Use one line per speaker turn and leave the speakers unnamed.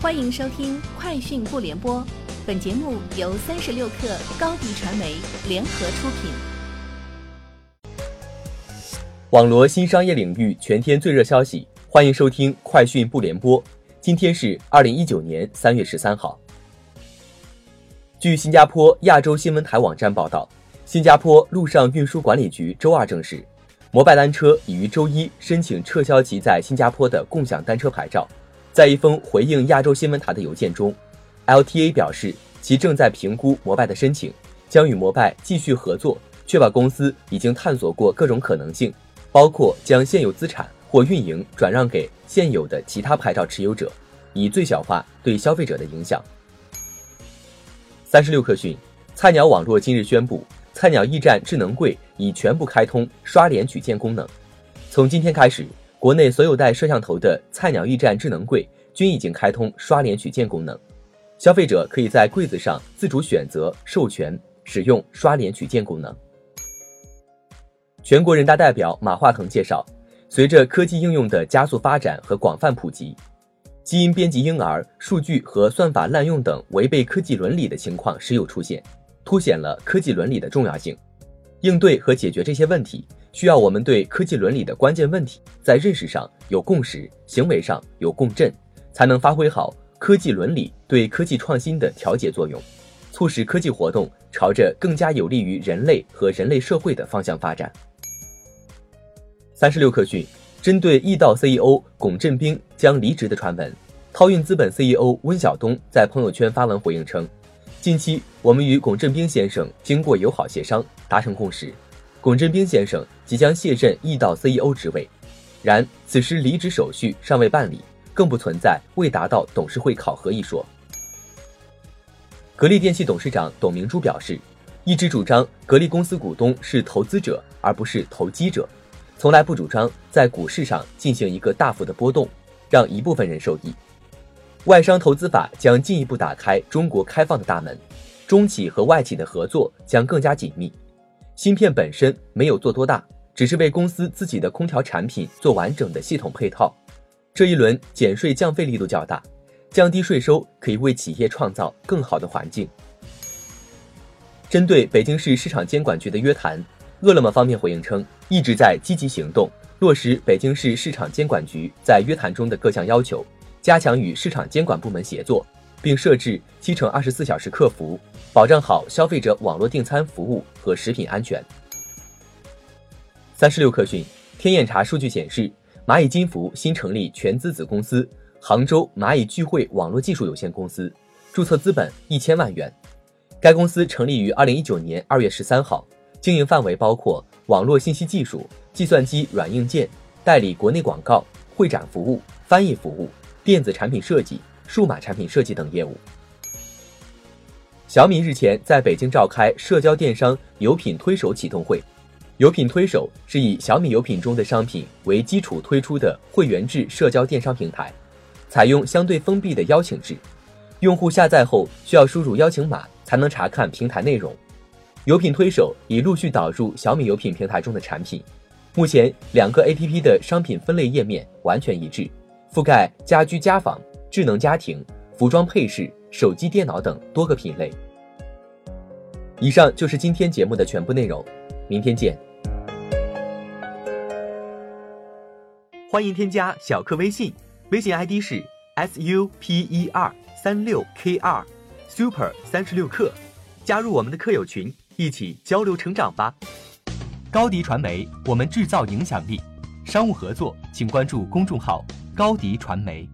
欢迎收听《快讯不联播》，本节目由三十六克高低传媒联合出品。
网罗新商业领域全天最热消息，欢迎收听《快讯不联播》。今天是二零一九年三月十三号。据新加坡亚洲新闻台网站报道，新加坡陆上运输管理局周二证实，摩拜单车已于周一申请撤销其在新加坡的共享单车牌照。在一封回应亚洲新闻台的邮件中，LTA 表示其正在评估摩拜的申请，将与摩拜继续合作，确保公司已经探索过各种可能性，包括将现有资产或运营转让给现有的其他牌照持有者，以最小化对消费者的影响。三十六氪讯，菜鸟网络今日宣布，菜鸟驿站智能柜已全部开通刷脸取件功能，从今天开始。国内所有带摄像头的菜鸟驿站智能柜均已经开通刷脸取件功能，消费者可以在柜子上自主选择授权使用刷脸取件功能。全国人大代表马化腾介绍，随着科技应用的加速发展和广泛普及，基因编辑婴儿、数据和算法滥用等违背科技伦理的情况时有出现，凸显了科技伦理的重要性。应对和解决这些问题。需要我们对科技伦理的关键问题在认识上有共识，行为上有共振，才能发挥好科技伦理对科技创新的调节作用，促使科技活动朝着更加有利于人类和人类社会的方向发展。三十六氪讯，针对易道 CEO 龚振兵将离职的传闻，涛运资本 CEO 温晓东在朋友圈发文回应称，近期我们与龚振兵先生经过友好协商，达成共识。龚振兵先生即将卸任易道 CEO 职位，然此时离职手续尚未办理，更不存在未达到董事会考核一说。格力电器董事长董明珠表示，一直主张格力公司股东是投资者而不是投机者，从来不主张在股市上进行一个大幅的波动，让一部分人受益。外商投资法将进一步打开中国开放的大门，中企和外企的合作将更加紧密。芯片本身没有做多大，只是为公司自己的空调产品做完整的系统配套。这一轮减税降费力度较大，降低税收可以为企业创造更好的环境。针对北京市市场监管局的约谈，饿了么方面回应称，一直在积极行动，落实北京市市场监管局在约谈中的各项要求，加强与市场监管部门协作。并设置七乘二十四小时客服，保障好消费者网络订餐服务和食品安全。三十六氪讯，天眼查数据显示，蚂蚁金服新成立全资子公司杭州蚂蚁聚会网络技术有限公司，注册资本一千万元。该公司成立于二零一九年二月十三号，经营范围包括网络信息技术、计算机软硬件、代理国内广告、会展服务、翻译服务、电子产品设计。数码产品设计等业务。小米日前在北京召开社交电商有品推手启动会。有品推手是以小米有品中的商品为基础推出的会员制社交电商平台，采用相对封闭的邀请制，用户下载后需要输入邀请码才能查看平台内容。有品推手已陆续导入小米有品平台中的产品，目前两个 APP 的商品分类页面完全一致，覆盖家居家纺。智能家庭、服装配饰、手机、电脑等多个品类。以上就是今天节目的全部内容，明天见。欢迎添加小课微信，微信 ID 是 s u p e r 三六 k 二 super 三十六课，加入我们的课友群，一起交流成长吧。高迪传媒，我们制造影响力。商务合作，请关注公众号高迪传媒。